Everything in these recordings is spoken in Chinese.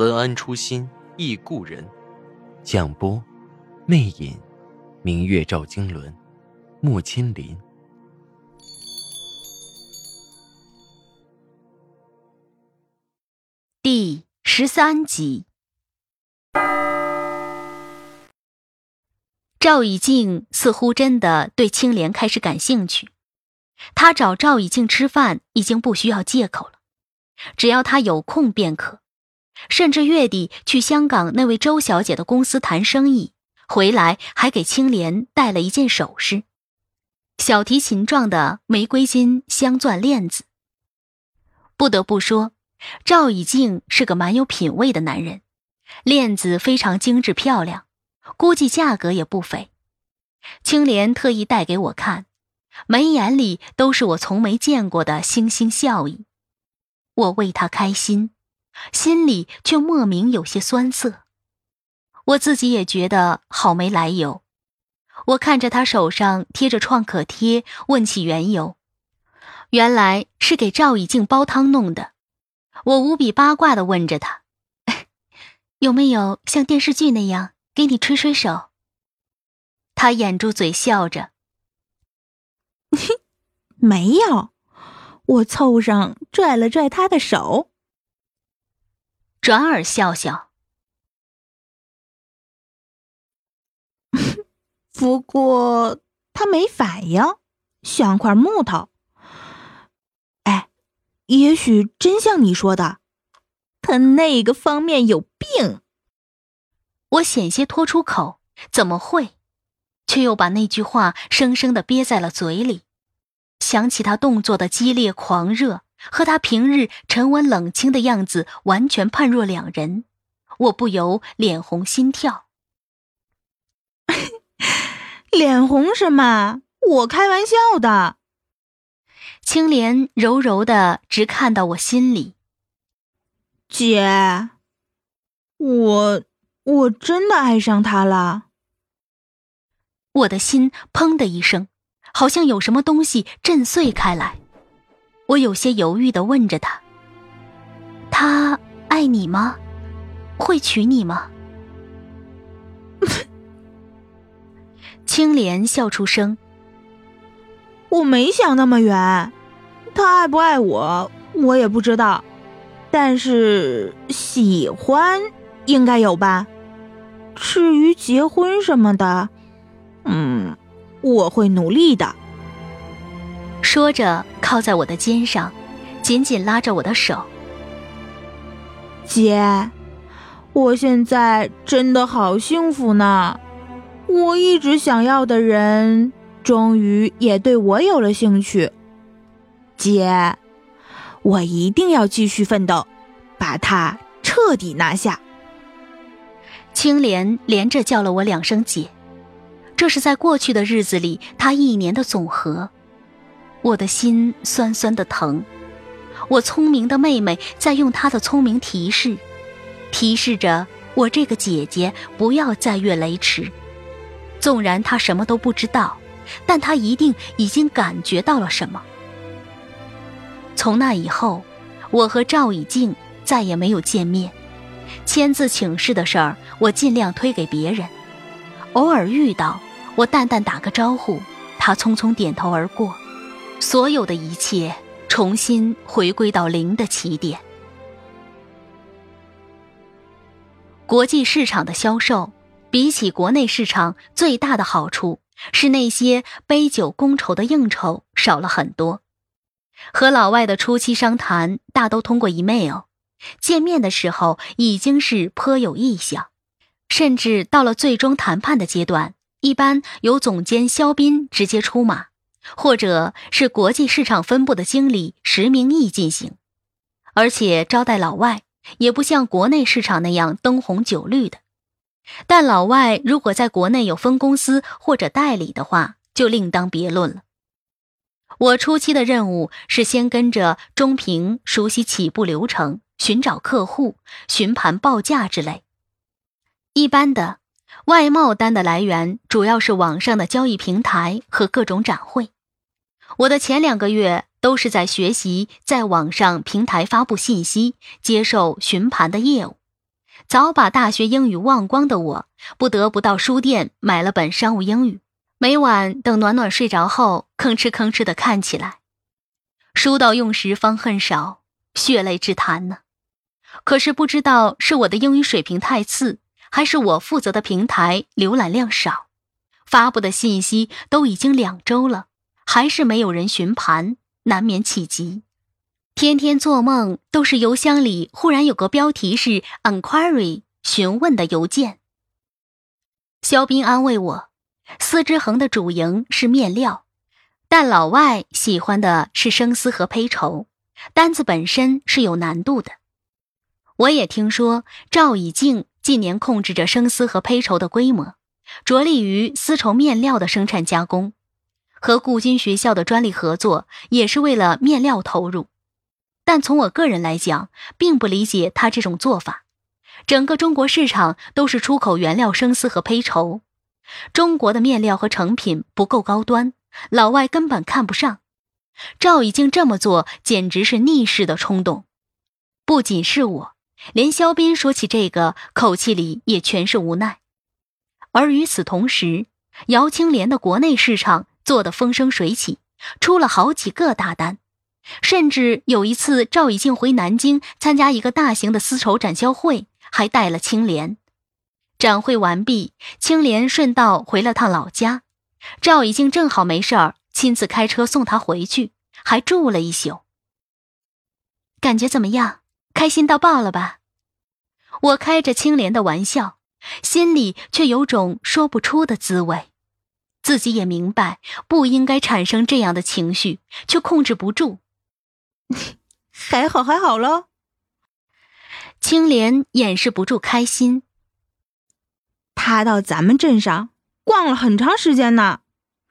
文安初心忆故人，蒋波，魅影，明月照经纶，木千林。第十三集，赵以静似乎真的对青莲开始感兴趣。他找赵以静吃饭已经不需要借口了，只要他有空便可。甚至月底去香港那位周小姐的公司谈生意，回来还给青莲带了一件首饰，小提琴状的玫瑰金镶钻链子。不得不说，赵以静是个蛮有品位的男人，链子非常精致漂亮，估计价格也不菲。青莲特意带给我看，眉眼里都是我从没见过的星星笑意，我为他开心。心里却莫名有些酸涩，我自己也觉得好没来由。我看着他手上贴着创可贴，问起缘由，原来是给赵以静煲汤弄的。我无比八卦的问着他：“ 有没有像电视剧那样给你吹吹手？”他掩住嘴笑着：“没有。”我凑上拽了拽他的手。转而笑笑，不过他没反应，像块木头。哎，也许真像你说的，他那个方面有病。我险些脱出口，怎么会？却又把那句话生生的憋在了嘴里。想起他动作的激烈狂热。和他平日沉稳冷清的样子完全判若两人，我不由脸红心跳。脸红什么？我开玩笑的。青莲柔柔的，直看到我心里。姐，我我真的爱上他了。我的心砰的一声，好像有什么东西震碎开来。我有些犹豫的问着他：“他爱你吗？会娶你吗？” 青莲笑出声：“我没想那么远，他爱不爱我，我也不知道，但是喜欢应该有吧。至于结婚什么的，嗯，我会努力的。”说着，靠在我的肩上，紧紧拉着我的手。姐，我现在真的好幸福呢！我一直想要的人，终于也对我有了兴趣。姐，我一定要继续奋斗，把他彻底拿下。青莲连着叫了我两声姐，这是在过去的日子里他一年的总和。我的心酸酸的疼，我聪明的妹妹在用她的聪明提示，提示着我这个姐姐不要再越雷池。纵然她什么都不知道，但她一定已经感觉到了什么。从那以后，我和赵以静再也没有见面。签字请示的事儿，我尽量推给别人。偶尔遇到，我淡淡打个招呼，他匆匆点头而过。所有的一切重新回归到零的起点。国际市场的销售，比起国内市场，最大的好处是那些杯酒觥筹的应酬少了很多。和老外的初期商谈，大都通过 email，见面的时候已经是颇有意向，甚至到了最终谈判的阶段，一般由总监肖斌直接出马。或者是国际市场分部的经理石明义进行，而且招待老外也不像国内市场那样灯红酒绿的。但老外如果在国内有分公司或者代理的话，就另当别论了。我初期的任务是先跟着中平熟悉起步流程，寻找客户、询盘报价之类。一般的外贸单的来源主要是网上的交易平台和各种展会。我的前两个月都是在学习在网上平台发布信息、接受询盘的业务。早把大学英语忘光的我，不得不到书店买了本商务英语。每晚等暖暖睡着后，吭哧吭哧的看起来。书到用时方恨少，血泪之谈呢。可是不知道是我的英语水平太次，还是我负责的平台浏览量少，发布的信息都已经两周了，还是没有人询盘，难免起急。天天做梦都是邮箱里忽然有个标题是 “enquiry” 询问的邮件。肖斌安慰我。丝之恒的主营是面料，但老外喜欢的是生丝和胚绸，单子本身是有难度的。我也听说赵以静近年控制着生丝和胚绸的规模，着力于丝绸面料的生产加工，和顾军学校的专利合作也是为了面料投入。但从我个人来讲，并不理解他这种做法。整个中国市场都是出口原料生丝和胚绸。中国的面料和成品不够高端，老外根本看不上。赵以静这么做，简直是逆势的冲动。不仅是我，连肖斌说起这个，口气里也全是无奈。而与此同时，姚青莲的国内市场做得风生水起，出了好几个大单。甚至有一次，赵以静回南京参加一个大型的丝绸展销会，还带了青莲。展会完毕，青莲顺道回了趟老家，赵以静正好没事儿，亲自开车送他回去，还住了一宿。感觉怎么样？开心到爆了吧？我开着青莲的玩笑，心里却有种说不出的滋味，自己也明白不应该产生这样的情绪，却控制不住。还好，还好喽。青莲掩饰不住开心。他到咱们镇上逛了很长时间呢，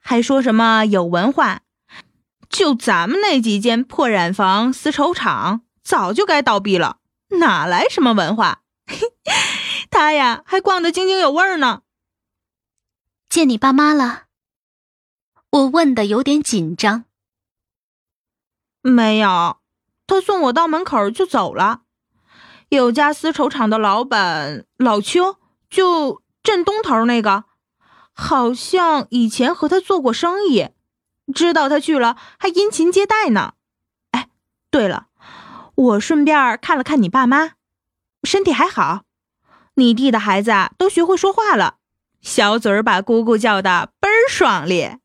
还说什么有文化。就咱们那几间破染坊、丝绸厂，早就该倒闭了，哪来什么文化？他呀，还逛得津津有味呢。见你爸妈了？我问的有点紧张。没有，他送我到门口就走了。有家丝绸厂的老板老邱就。镇东头那个，好像以前和他做过生意，知道他去了，还殷勤接待呢。哎，对了，我顺便看了看你爸妈，身体还好。你弟的孩子都学会说话了，小嘴儿把姑姑叫的倍儿爽利。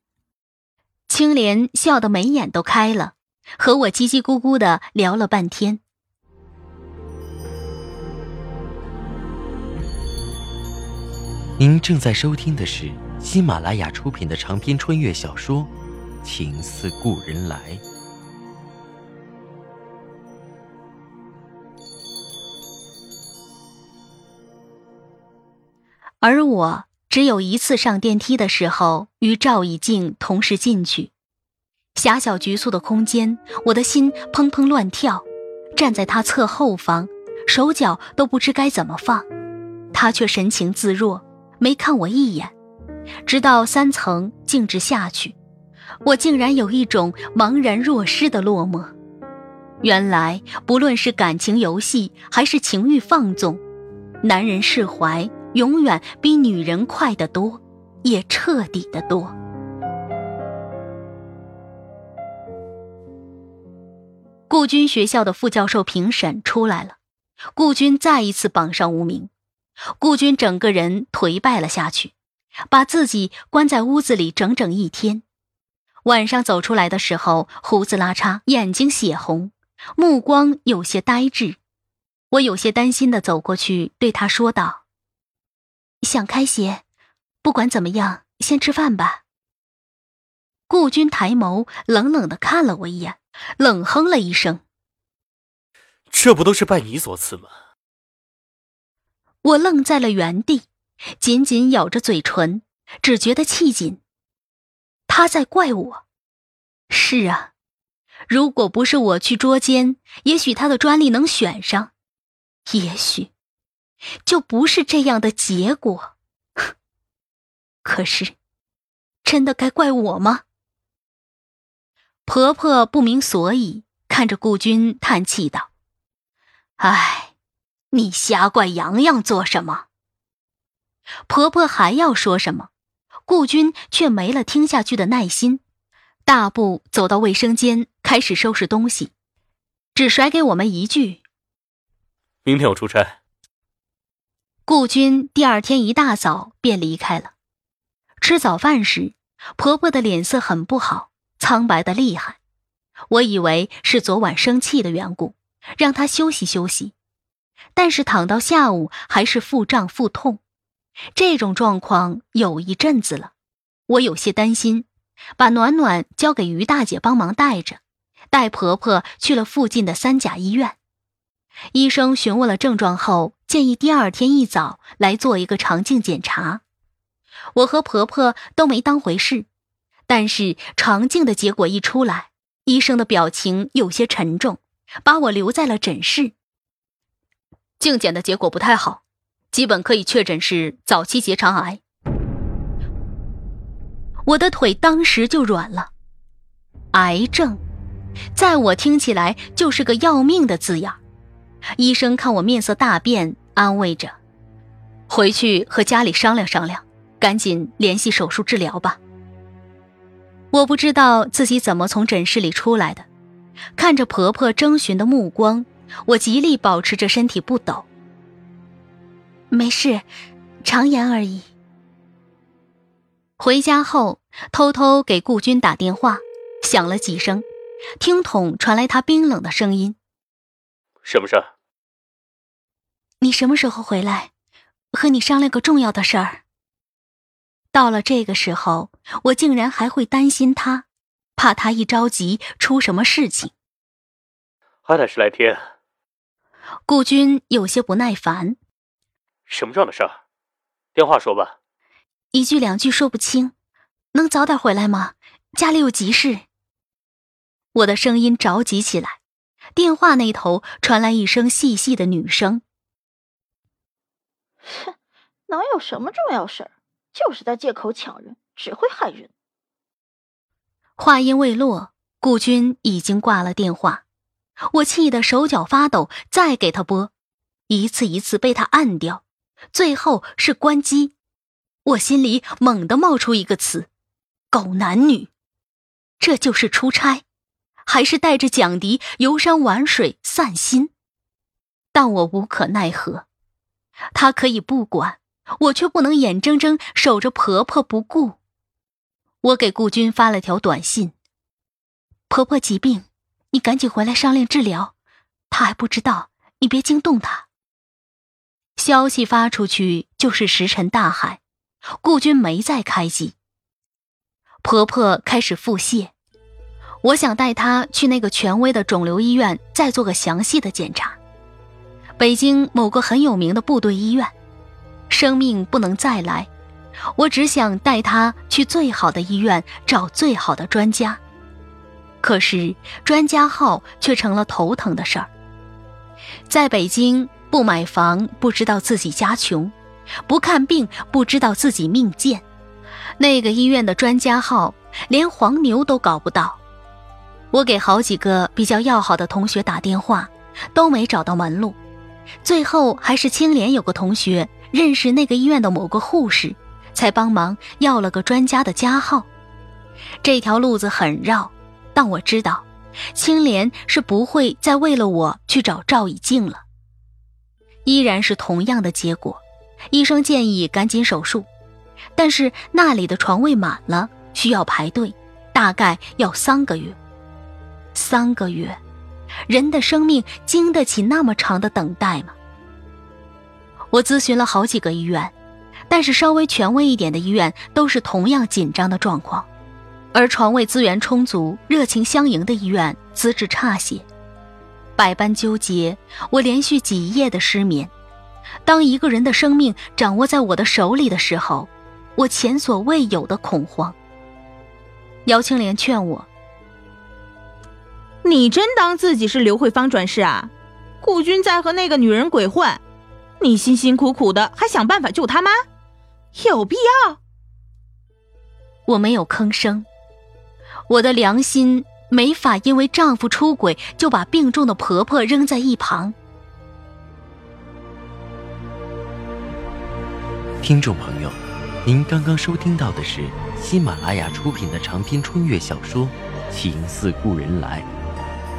青莲笑得眉眼都开了，和我叽叽咕咕的聊了半天。您正在收听的是喜马拉雅出品的长篇穿越小说《情似故人来》，而我只有一次上电梯的时候与赵以静同时进去，狭小局促的空间，我的心砰砰乱跳，站在他侧后方，手脚都不知该怎么放，他却神情自若。没看我一眼，直到三层径直下去，我竟然有一种茫然若失的落寞。原来，不论是感情游戏还是情欲放纵，男人释怀永远比女人快得多，也彻底的多。顾军学校的副教授评审出来了，顾军再一次榜上无名。顾军整个人颓败了下去，把自己关在屋子里整整一天。晚上走出来的时候，胡子拉碴，眼睛血红，目光有些呆滞。我有些担心的走过去，对他说道：“想开些，不管怎么样，先吃饭吧。”顾军抬眸，冷冷的看了我一眼，冷哼了一声。这不都是拜你所赐吗？我愣在了原地，紧紧咬着嘴唇，只觉得气紧。他在怪我。是啊，如果不是我去捉奸，也许他的专利能选上，也许就不是这样的结果。可是，真的该怪我吗？婆婆不明所以，看着顾军叹气道。哎，你瞎怪洋洋做什么？婆婆还要说什么，顾军却没了听下去的耐心，大步走到卫生间，开始收拾东西，只甩给我们一句：“明天我出差。”顾军第二天一大早便离开了。吃早饭时，婆婆的脸色很不好，苍白的厉害，我以为是昨晚生气的缘故。让她休息休息，但是躺到下午还是腹胀腹痛，这种状况有一阵子了，我有些担心，把暖暖交给于大姐帮忙带着，带婆婆去了附近的三甲医院。医生询问了症状后，建议第二天一早来做一个肠镜检查。我和婆婆都没当回事，但是肠镜的结果一出来，医生的表情有些沉重。把我留在了诊室。镜检的结果不太好，基本可以确诊是早期结肠癌。我的腿当时就软了。癌症，在我听起来就是个要命的字眼。医生看我面色大变，安慰着：“回去和家里商量商量，赶紧联系手术治疗吧。”我不知道自己怎么从诊室里出来的。看着婆婆征询的目光，我极力保持着身体不抖。没事，肠炎而已。回家后，偷偷给顾军打电话，响了几声，听筒传来他冰冷的声音：“什么事？你什么时候回来？和你商量个重要的事儿。”到了这个时候，我竟然还会担心他。怕他一着急出什么事情，还得十来天。顾军有些不耐烦：“什么这样的事儿？电话说吧。”一句两句说不清，能早点回来吗？家里有急事。我的声音着急起来，电话那头传来一声细细的女声：“哼，能有什么重要事儿？就是在借口抢人，只会害人。”话音未落，顾军已经挂了电话，我气得手脚发抖，再给他拨，一次一次被他按掉，最后是关机。我心里猛地冒出一个词：狗男女。这就是出差，还是带着蒋迪游山玩水散心？但我无可奈何，她可以不管，我却不能眼睁睁守着婆婆不顾。我给顾军发了条短信：“婆婆疾病，你赶紧回来商量治疗。她还不知道，你别惊动她。”消息发出去就是石沉大海，顾军没再开机。婆婆开始腹泻，我想带她去那个权威的肿瘤医院再做个详细的检查。北京某个很有名的部队医院，生命不能再来。我只想带他去最好的医院找最好的专家，可是专家号却成了头疼的事儿。在北京不买房不知道自己家穷，不看病不知道自己命贱。那个医院的专家号连黄牛都搞不到。我给好几个比较要好的同学打电话，都没找到门路。最后还是青莲有个同学认识那个医院的某个护士。才帮忙要了个专家的加号，这条路子很绕，但我知道，青莲是不会再为了我去找赵以静了。依然是同样的结果，医生建议赶紧手术，但是那里的床位满了，需要排队，大概要三个月。三个月，人的生命经得起那么长的等待吗？我咨询了好几个医院。但是稍微权威一点的医院都是同样紧张的状况，而床位资源充足、热情相迎的医院资质差些。百般纠结，我连续几夜的失眠。当一个人的生命掌握在我的手里的时候，我前所未有的恐慌。姚青莲劝我：“你真当自己是刘慧芳转世啊？顾军在和那个女人鬼混，你辛辛苦苦的还想办法救他妈，有必要？”我没有吭声，我的良心没法因为丈夫出轨就把病重的婆婆扔在一旁。听众朋友，您刚刚收听到的是喜马拉雅出品的长篇穿越小说《情似故人来》，